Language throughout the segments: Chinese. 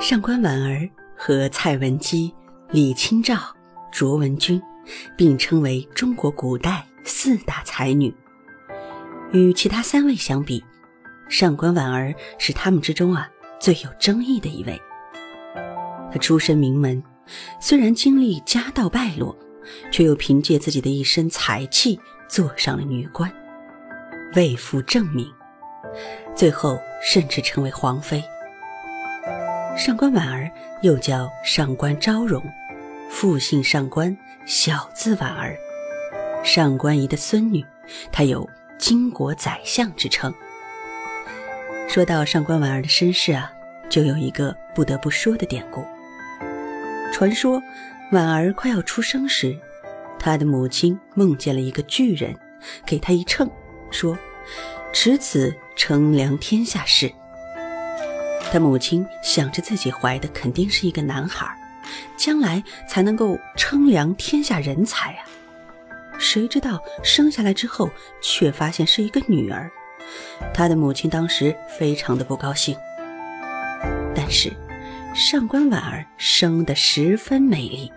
上官婉儿和蔡文姬、李清照、卓文君并称为中国古代四大才女。与其他三位相比，上官婉儿是他们之中啊最有争议的一位。她出身名门，虽然经历家道败落，却又凭借自己的一身才气坐上了女官，为父正名，最后甚至成为皇妃。上官婉儿又叫上官昭容，父姓上官，小字婉儿，上官仪的孙女，她有巾帼宰相之称。说到上官婉儿的身世啊，就有一个不得不说的典故。传说，婉儿快要出生时，她的母亲梦见了一个巨人，给她一秤，说：“持此称量天下事。”他母亲想着自己怀的肯定是一个男孩，将来才能够称量天下人才啊！谁知道生下来之后，却发现是一个女儿。他的母亲当时非常的不高兴，但是上官婉儿生得十分美丽，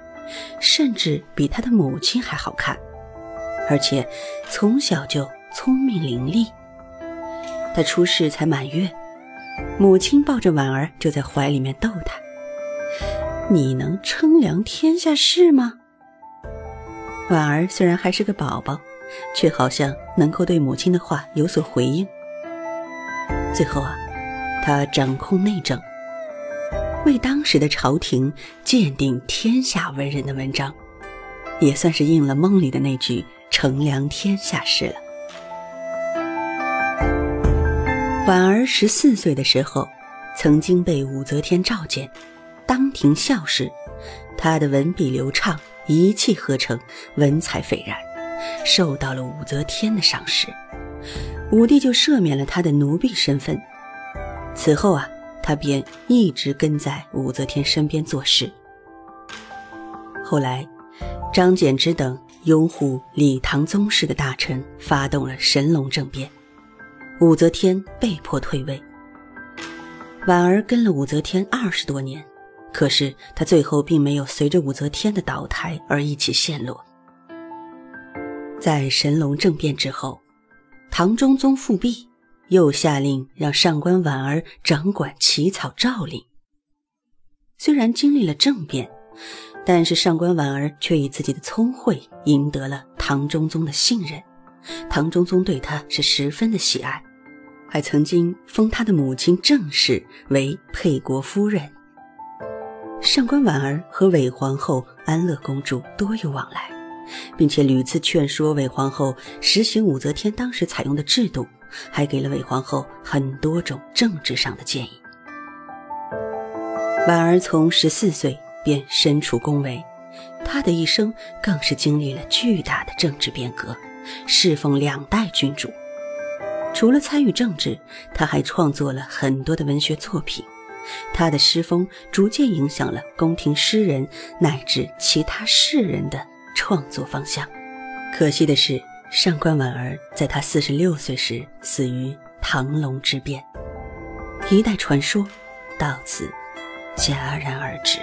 甚至比她的母亲还好看，而且从小就聪明伶俐。她出世才满月，母亲抱着婉儿就在怀里面逗她：“你能称量天下事吗？”婉儿虽然还是个宝宝。却好像能够对母亲的话有所回应。最后啊，他掌控内政，为当时的朝廷鉴定天下文人的文章，也算是应了梦里的那句“称量天下事”了。婉儿十四岁的时候，曾经被武则天召见，当庭校试，她的文笔流畅，一气呵成，文采斐然。受到了武则天的赏识，武帝就赦免了他的奴婢身份。此后啊，他便一直跟在武则天身边做事。后来，张柬之等拥护李唐宗室的大臣发动了神龙政变，武则天被迫退位。婉儿跟了武则天二十多年，可是她最后并没有随着武则天的倒台而一起陷落。在神龙政变之后，唐中宗复辟，又下令让上官婉儿掌管起草诏令。虽然经历了政变，但是上官婉儿却以自己的聪慧赢得了唐中宗的信任，唐中宗对她是十分的喜爱，还曾经封她的母亲郑氏为沛国夫人。上官婉儿和韦皇后、安乐公主多有往来。并且屡次劝说韦皇后实行武则天当时采用的制度，还给了韦皇后很多种政治上的建议。婉儿从十四岁便身处宫闱，她的一生更是经历了巨大的政治变革，侍奉两代君主。除了参与政治，他还创作了很多的文学作品，他的诗风逐渐影响了宫廷诗人乃至其他士人的。创作方向，可惜的是，上官婉儿在他四十六岁时死于唐隆之变，一代传说到此戛然而止。